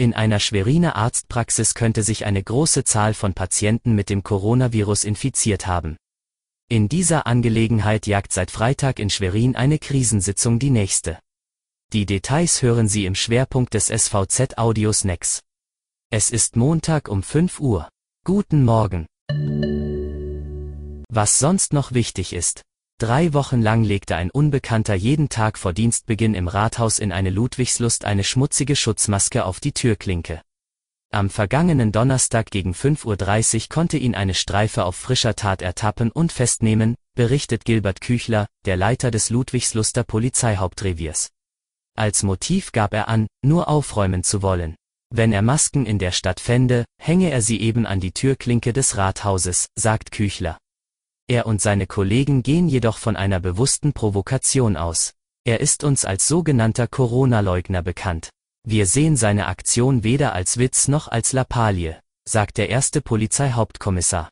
In einer Schweriner Arztpraxis könnte sich eine große Zahl von Patienten mit dem Coronavirus infiziert haben. In dieser Angelegenheit jagt seit Freitag in Schwerin eine Krisensitzung die nächste. Die Details hören Sie im Schwerpunkt des SVZ Audios Nex. Es ist Montag um 5 Uhr. Guten Morgen. Was sonst noch wichtig ist. Drei Wochen lang legte ein Unbekannter jeden Tag vor Dienstbeginn im Rathaus in eine Ludwigslust eine schmutzige Schutzmaske auf die Türklinke. Am vergangenen Donnerstag gegen 5.30 Uhr konnte ihn eine Streife auf frischer Tat ertappen und festnehmen, berichtet Gilbert Küchler, der Leiter des Ludwigsluster Polizeihauptreviers. Als Motiv gab er an, nur aufräumen zu wollen. Wenn er Masken in der Stadt fände, hänge er sie eben an die Türklinke des Rathauses, sagt Küchler. Er und seine Kollegen gehen jedoch von einer bewussten Provokation aus. Er ist uns als sogenannter Corona-Leugner bekannt. Wir sehen seine Aktion weder als Witz noch als Lappalie, sagt der erste Polizeihauptkommissar.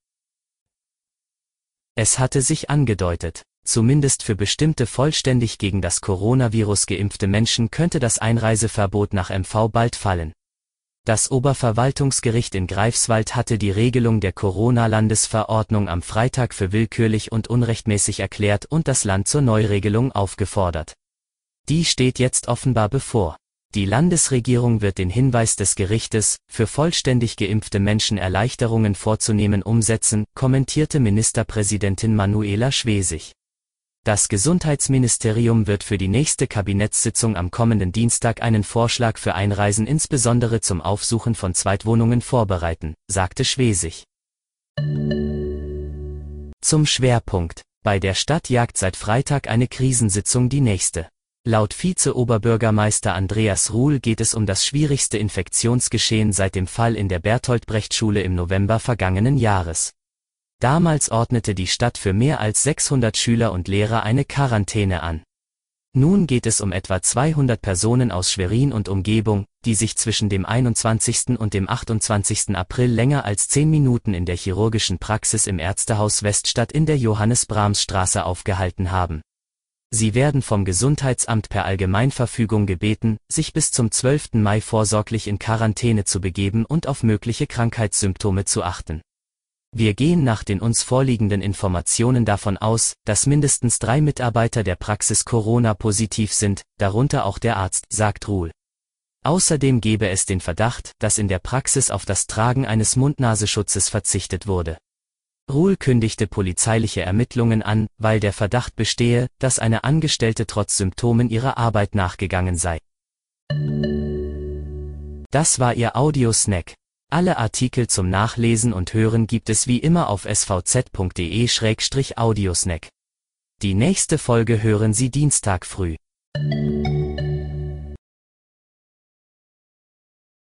Es hatte sich angedeutet, zumindest für bestimmte vollständig gegen das Coronavirus geimpfte Menschen könnte das Einreiseverbot nach MV bald fallen. Das Oberverwaltungsgericht in Greifswald hatte die Regelung der Corona-Landesverordnung am Freitag für willkürlich und unrechtmäßig erklärt und das Land zur Neuregelung aufgefordert. Die steht jetzt offenbar bevor. Die Landesregierung wird den Hinweis des Gerichtes, für vollständig geimpfte Menschen Erleichterungen vorzunehmen umsetzen, kommentierte Ministerpräsidentin Manuela Schwesig. Das Gesundheitsministerium wird für die nächste Kabinettssitzung am kommenden Dienstag einen Vorschlag für Einreisen insbesondere zum Aufsuchen von Zweitwohnungen vorbereiten, sagte Schwesig. Zum Schwerpunkt. Bei der Stadt jagt seit Freitag eine Krisensitzung die nächste. Laut Vize-Oberbürgermeister Andreas Ruhl geht es um das schwierigste Infektionsgeschehen seit dem Fall in der Bertolt-Brecht-Schule im November vergangenen Jahres. Damals ordnete die Stadt für mehr als 600 Schüler und Lehrer eine Quarantäne an. Nun geht es um etwa 200 Personen aus Schwerin und Umgebung, die sich zwischen dem 21. und dem 28. April länger als 10 Minuten in der chirurgischen Praxis im Ärztehaus Weststadt in der Johannes-Brahms-Straße aufgehalten haben. Sie werden vom Gesundheitsamt per Allgemeinverfügung gebeten, sich bis zum 12. Mai vorsorglich in Quarantäne zu begeben und auf mögliche Krankheitssymptome zu achten. Wir gehen nach den uns vorliegenden Informationen davon aus, dass mindestens drei Mitarbeiter der Praxis Corona-positiv sind, darunter auch der Arzt, sagt Ruhl. Außerdem gebe es den Verdacht, dass in der Praxis auf das Tragen eines Mund-Nasenschutzes verzichtet wurde. Ruhl kündigte polizeiliche Ermittlungen an, weil der Verdacht bestehe, dass eine Angestellte trotz Symptomen ihrer Arbeit nachgegangen sei. Das war Ihr Audiosnack. Alle Artikel zum Nachlesen und Hören gibt es wie immer auf svz.de-audiosnack. Die nächste Folge hören Sie Dienstag früh.